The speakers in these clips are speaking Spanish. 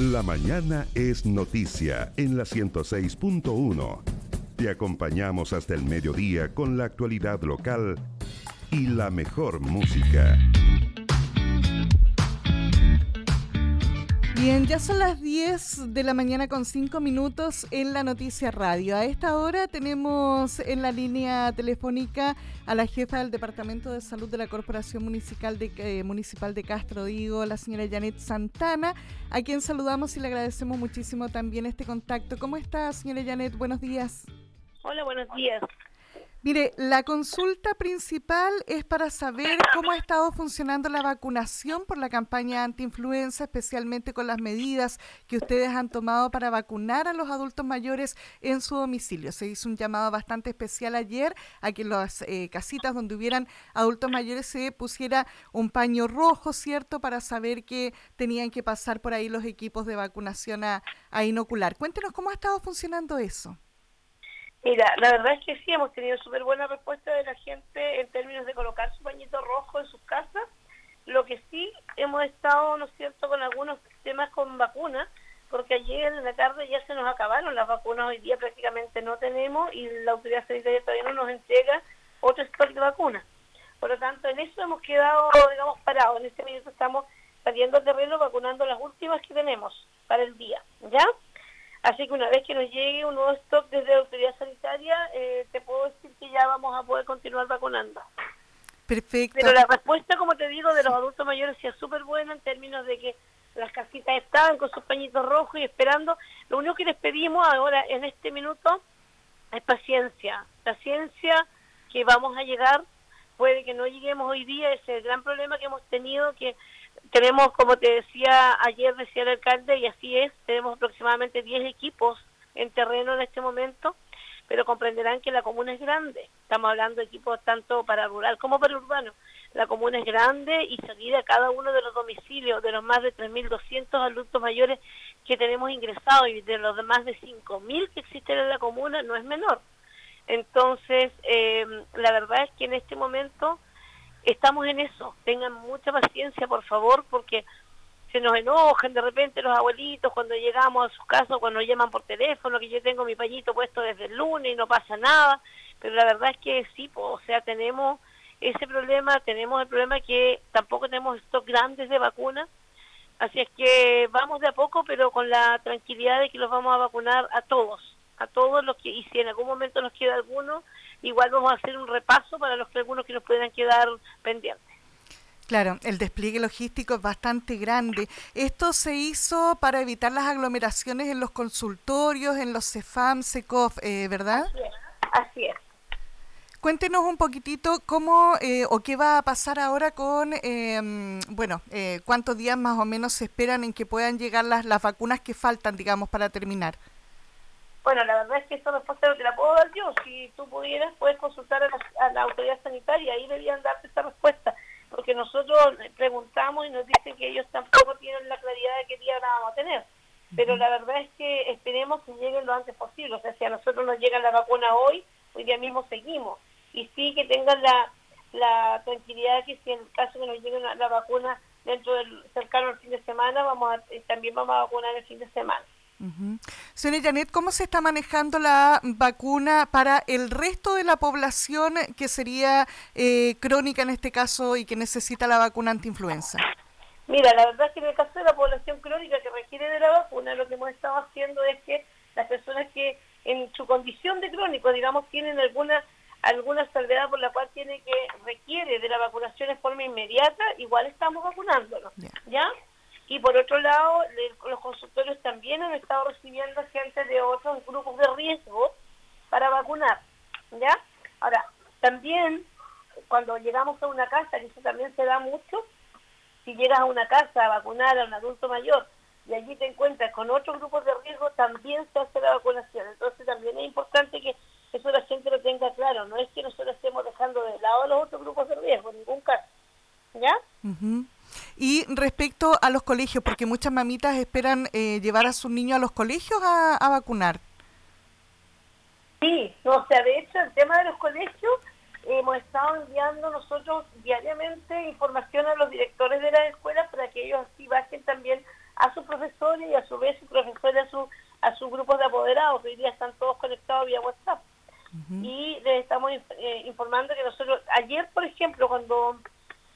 La mañana es noticia en la 106.1. Te acompañamos hasta el mediodía con la actualidad local y la mejor música. Bien, ya son las 10 de la mañana con 5 minutos en la Noticia Radio. A esta hora tenemos en la línea telefónica a la jefa del Departamento de Salud de la Corporación Municipal de, eh, Municipal de Castro, digo, la señora Janet Santana, a quien saludamos y le agradecemos muchísimo también este contacto. ¿Cómo está, señora Janet? Buenos días. Hola, buenos días. Mire, la consulta principal es para saber cómo ha estado funcionando la vacunación por la campaña antiinfluenza, especialmente con las medidas que ustedes han tomado para vacunar a los adultos mayores en su domicilio. Se hizo un llamado bastante especial ayer a que las eh, casitas donde hubieran adultos mayores se pusiera un paño rojo, ¿cierto?, para saber que tenían que pasar por ahí los equipos de vacunación a inocular. Cuéntenos cómo ha estado funcionando eso. Mira, la verdad es que sí, hemos tenido súper buena respuesta de la gente en términos de colocar su pañito rojo en sus casas. Lo que sí hemos estado, ¿no es cierto?, con algunos temas con vacunas, porque ayer en la tarde ya se nos acabaron las vacunas, hoy día prácticamente no tenemos y la autoridad sanitaria todavía no nos entrega otro stock de vacunas. Por lo tanto, en eso hemos quedado, digamos, parados. En este momento estamos saliendo al terreno vacunando las últimas que tenemos para el día, ¿ya? Así que una vez que nos llegue un nuevo stock desde la autoridad sanitaria, eh, te puedo decir que ya vamos a poder continuar vacunando. Perfecto. Pero la respuesta, como te digo, de los adultos mayores es súper buena en términos de que las casitas estaban con sus pañitos rojos y esperando. Lo único que les pedimos ahora, en este minuto, es paciencia. Paciencia que vamos a llegar. Puede que no lleguemos hoy día, ese es el gran problema que hemos tenido, que tenemos, como te decía ayer, decía el alcalde, y así es, tenemos aproximadamente 10 equipos en terreno en este momento, pero comprenderán que la comuna es grande. Estamos hablando de equipos tanto para rural como para urbano. La comuna es grande y salir a cada uno de los domicilios de los más de 3.200 adultos mayores que tenemos ingresados y de los más de 5.000 que existen en la comuna no es menor. Entonces, eh, la verdad es que en este momento estamos en eso. Tengan mucha paciencia, por favor, porque se nos enojan de repente los abuelitos cuando llegamos a sus casas, cuando llaman por teléfono, que yo tengo mi pañito puesto desde el lunes y no pasa nada. Pero la verdad es que sí, o sea, tenemos ese problema, tenemos el problema que tampoco tenemos estos grandes de vacunas. Así es que vamos de a poco, pero con la tranquilidad de que los vamos a vacunar a todos, a todos los que, y si en algún momento nos queda alguno, igual vamos a hacer un repaso para los que algunos que nos puedan quedar pendientes. Claro, el despliegue logístico es bastante grande. Esto se hizo para evitar las aglomeraciones en los consultorios, en los CEFAM, CECOF, eh, ¿verdad? Así es. Cuéntenos un poquitito cómo eh, o qué va a pasar ahora con, em, bueno, eh, cuántos días más o menos se esperan en que puedan llegar las, las vacunas que faltan, digamos, para terminar. Bueno, la verdad es que esa respuesta no te la puedo dar yo. Si tú pudieras, puedes consultar a la, autoridad sanitaria, ahí debían darte esa respuesta. Porque nosotros preguntamos y nos dicen que ellos tampoco tienen la claridad de qué día la vamos a tener. Pero la verdad es que esperemos que lleguen lo antes posible. O sea, si a nosotros nos llega la vacuna hoy, hoy día mismo seguimos. Y sí que tengan la, la tranquilidad que si en el caso que nos llegue la vacuna dentro del cercano al fin de semana, vamos a, eh, también vamos a vacunar el fin de semana. Señora Janet, ¿cómo se está manejando la vacuna para el resto de la población que sería eh, crónica en este caso y que necesita la vacuna antiinfluenza? Mira, la verdad es que en el caso de la población crónica que requiere de la vacuna, lo que hemos estado haciendo es que las personas que en su condición de crónico, digamos, tienen alguna alguna enfermedad por la cual tiene que requiere de la vacunación de forma inmediata, igual estamos vacunándolos, ¿ya? Y por otro lado, los consultorios también han estado recibiendo gente de otros grupos de riesgo para vacunar. ¿Ya? Ahora, también cuando llegamos a una casa, que eso también se da mucho, si llegas a una casa a vacunar a un adulto mayor y allí te encuentras con otros grupos de riesgo, también se hace la vacunación. Entonces también es importante que eso la gente lo tenga claro. No es que nosotros estemos dejando de lado a los otros grupos de riesgo, en ningún caso. ¿Ya? Y respecto a los colegios, porque muchas mamitas esperan eh, llevar a sus niños a los colegios a, vacunar. Sí, o sea, de hecho, el tema de los colegios, hemos estado enviando nosotros diariamente información a los directores de las escuelas para que ellos así bajen también a sus profesores y a su vez sus profesores a, su, a sus grupos de apoderados, que hoy día están todos conectados vía WhatsApp. Y les estamos eh, informando que nosotros, ayer por ejemplo, cuando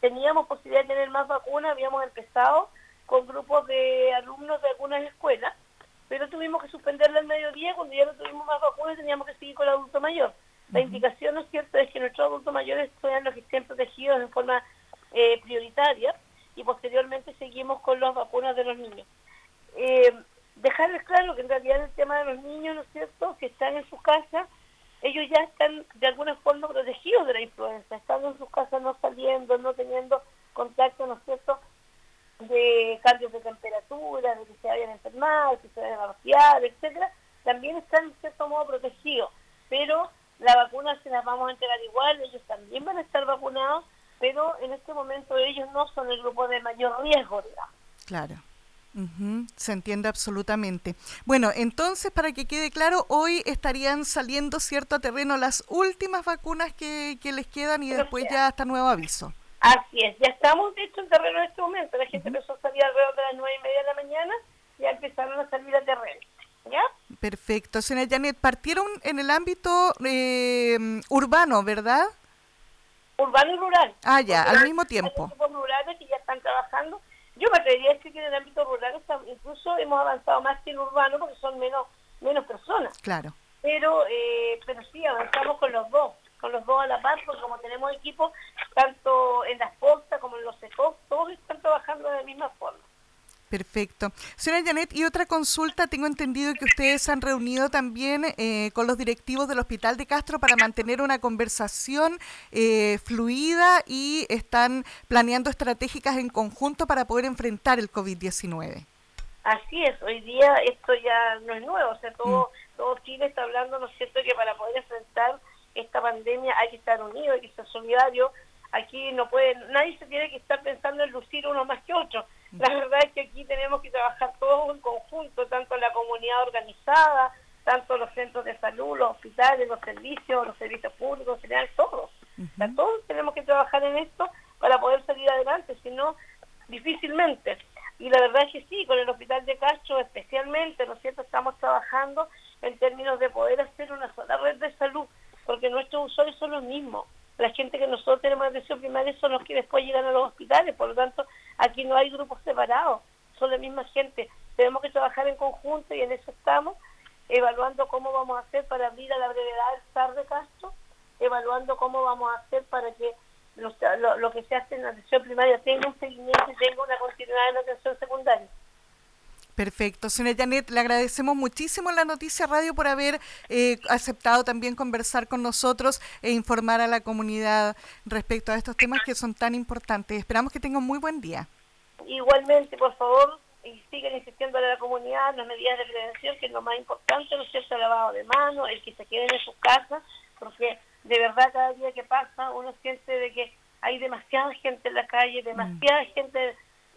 teníamos posibilidad de tener más vacunas, habíamos empezado con grupos de alumnos de algunas escuelas, pero tuvimos que suspenderla al mediodía, cuando ya no tuvimos más vacunas teníamos que seguir con el adulto mayor. La indicación, ¿no es cierto?, es que nuestros adultos mayores sean los que estén protegidos de forma eh, prioritaria y posteriormente seguimos con las vacunas de los niños. Eh, dejarles claro que en realidad el tema de los niños, ¿no es cierto?, que están en sus casas, ellos ya están de alguna forma protegidos de la influenza, estando en sus casas no saliendo, no teniendo contacto, ¿no es cierto?, de cambios de temperatura, de que se vayan a enfermar, que se vayan a vaciar, etcétera, también están en cierto modo protegidos. Pero la vacuna se las vamos a entregar igual, ellos también van a estar vacunados, pero en este momento ellos no son el grupo de mayor riesgo, digamos. Claro. Se entiende absolutamente. Bueno, entonces, para que quede claro, hoy estarían saliendo, ¿cierto?, a terreno las últimas vacunas que, que les quedan y después ya hasta nuevo aviso. Así es, ya estamos de hecho en terreno en este momento. La gente empezó a salir alrededor de las nueve y media de la mañana, ya empezaron a salir a terreno. ¿Ya? Perfecto. Señora Janet, partieron en el ámbito eh, urbano, ¿verdad? Urbano y rural. Ah, ya, al mismo tiempo. Hay grupos rurales que ya están trabajando. Yo me atrevería a decir que en el ámbito rural incluso hemos avanzado más que en urbano porque son menos menos personas. Claro. Pero, eh, pero sí, avanzamos con los dos con los dos a la par, porque como tenemos equipos tanto en las postas como en los secos, todos están trabajando de la misma. Perfecto. Señora Janet, y otra consulta, tengo entendido que ustedes se han reunido también eh, con los directivos del Hospital de Castro para mantener una conversación eh, fluida y están planeando estratégicas en conjunto para poder enfrentar el COVID-19. Así es, hoy día esto ya no es nuevo, o sea, todo, mm. todo Chile está hablando, ¿no es cierto?, que para poder enfrentar esta pandemia hay que estar unido, hay que ser solidario. Aquí no puede, nadie se tiene que estar pensando en lucir uno más que otro. La verdad es que aquí tenemos que trabajar todos en conjunto, tanto la comunidad organizada, tanto los centros de salud, los hospitales, los servicios, los servicios públicos, en general, todos. todos tenemos que trabajar en esto para poder salir adelante, si no, difícilmente. Y la verdad es que sí, con el Hospital de Castro especialmente, ¿no es cierto?, estamos trabajando en términos de poder hacer una sola red de salud porque nuestros usuarios son los mismos. La gente que nosotros tenemos atención primaria son los que después llegan a los hospitales, por lo tanto, aquí no hay grupos separados, son la misma gente. Tenemos que trabajar en conjunto y en eso estamos, evaluando cómo vamos a hacer para abrir a la brevedad el SAR de Castro, evaluando cómo vamos a hacer para que lo, que se hace en la atención primaria tenga un seguimiento y tenga una continuidad en atención secundaria. Perfecto. Señora Janet, le agradecemos muchísimo la noticia radio por haber eh, aceptado también conversar con nosotros e informar a la comunidad respecto a estos temas que son tan importantes. Esperamos que tenga un muy buen día. Igualmente, por favor, y sigan insistiendo a la comunidad las medidas de prevención, que es lo más importante, ¿no es cierto? El lavado de manos, el que se queden en sus casas, porque de verdad cada día que pasa uno siente de que hay demasiada gente en la calle, demasiada mm. gente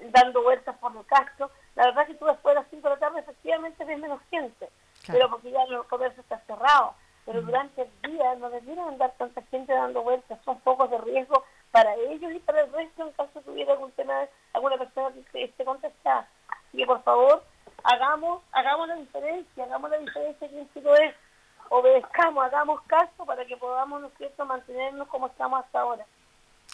dando vueltas por el casco la verdad que tú después de las 5 de la tarde efectivamente ves menos gente, pero porque ya el comercio está cerrado. Pero durante el día no debieron andar tanta gente dando vueltas, son pocos de riesgo para ellos y para el resto en caso tuviera algún tema, alguna persona que esté contestada. Y que por favor hagamos, hagamos la diferencia, hagamos la diferencia que en es obedezcamos, hagamos caso para que podamos, ¿no es cierto?, mantenernos como estamos hasta ahora.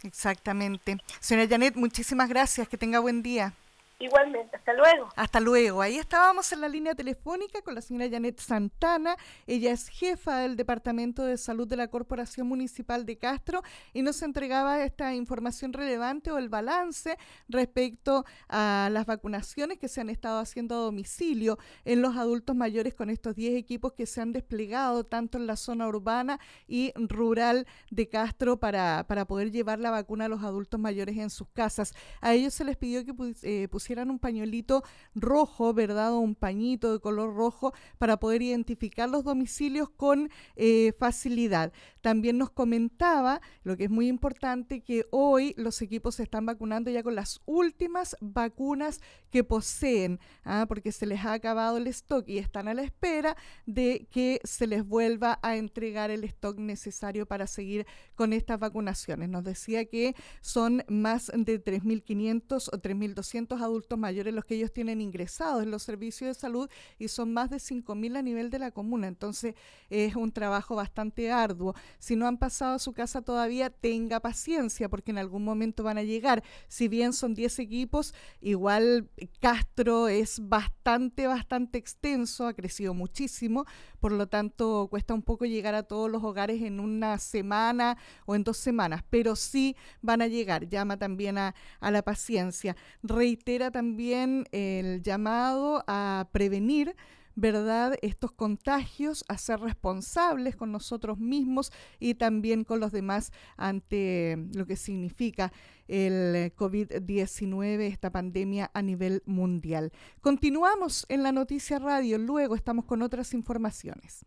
Exactamente. Señora Janet, muchísimas gracias, que tenga buen día. Igualmente, hasta luego. Hasta luego. Ahí estábamos en la línea telefónica con la señora Janet Santana. Ella es jefa del Departamento de Salud de la Corporación Municipal de Castro y nos entregaba esta información relevante o el balance respecto a las vacunaciones que se han estado haciendo a domicilio en los adultos mayores con estos 10 equipos que se han desplegado tanto en la zona urbana y rural de Castro para, para poder llevar la vacuna a los adultos mayores en sus casas. A ellos se les pidió que eh, pusieran pusieran un pañuelito rojo, ¿verdad? O un pañito de color rojo para poder identificar los domicilios con eh, facilidad. También nos comentaba, lo que es muy importante, que hoy los equipos se están vacunando ya con las últimas vacunas que poseen, ¿ah? porque se les ha acabado el stock y están a la espera de que se les vuelva a entregar el stock necesario para seguir con estas vacunaciones. Nos decía que son más de 3.500 o 3.200 adultos adultos mayores los que ellos tienen ingresados en los servicios de salud y son más de 5.000 a nivel de la comuna. Entonces es un trabajo bastante arduo. Si no han pasado a su casa todavía, tenga paciencia porque en algún momento van a llegar. Si bien son 10 equipos, igual Castro es bastante, bastante extenso, ha crecido muchísimo, por lo tanto cuesta un poco llegar a todos los hogares en una semana o en dos semanas, pero sí van a llegar. Llama también a, a la paciencia. Reitera también el llamado a prevenir ¿verdad? Estos contagios, a ser responsables con nosotros mismos y también con los demás ante lo que significa el COVID-19, esta pandemia a nivel mundial. Continuamos en la noticia radio, luego estamos con otras informaciones.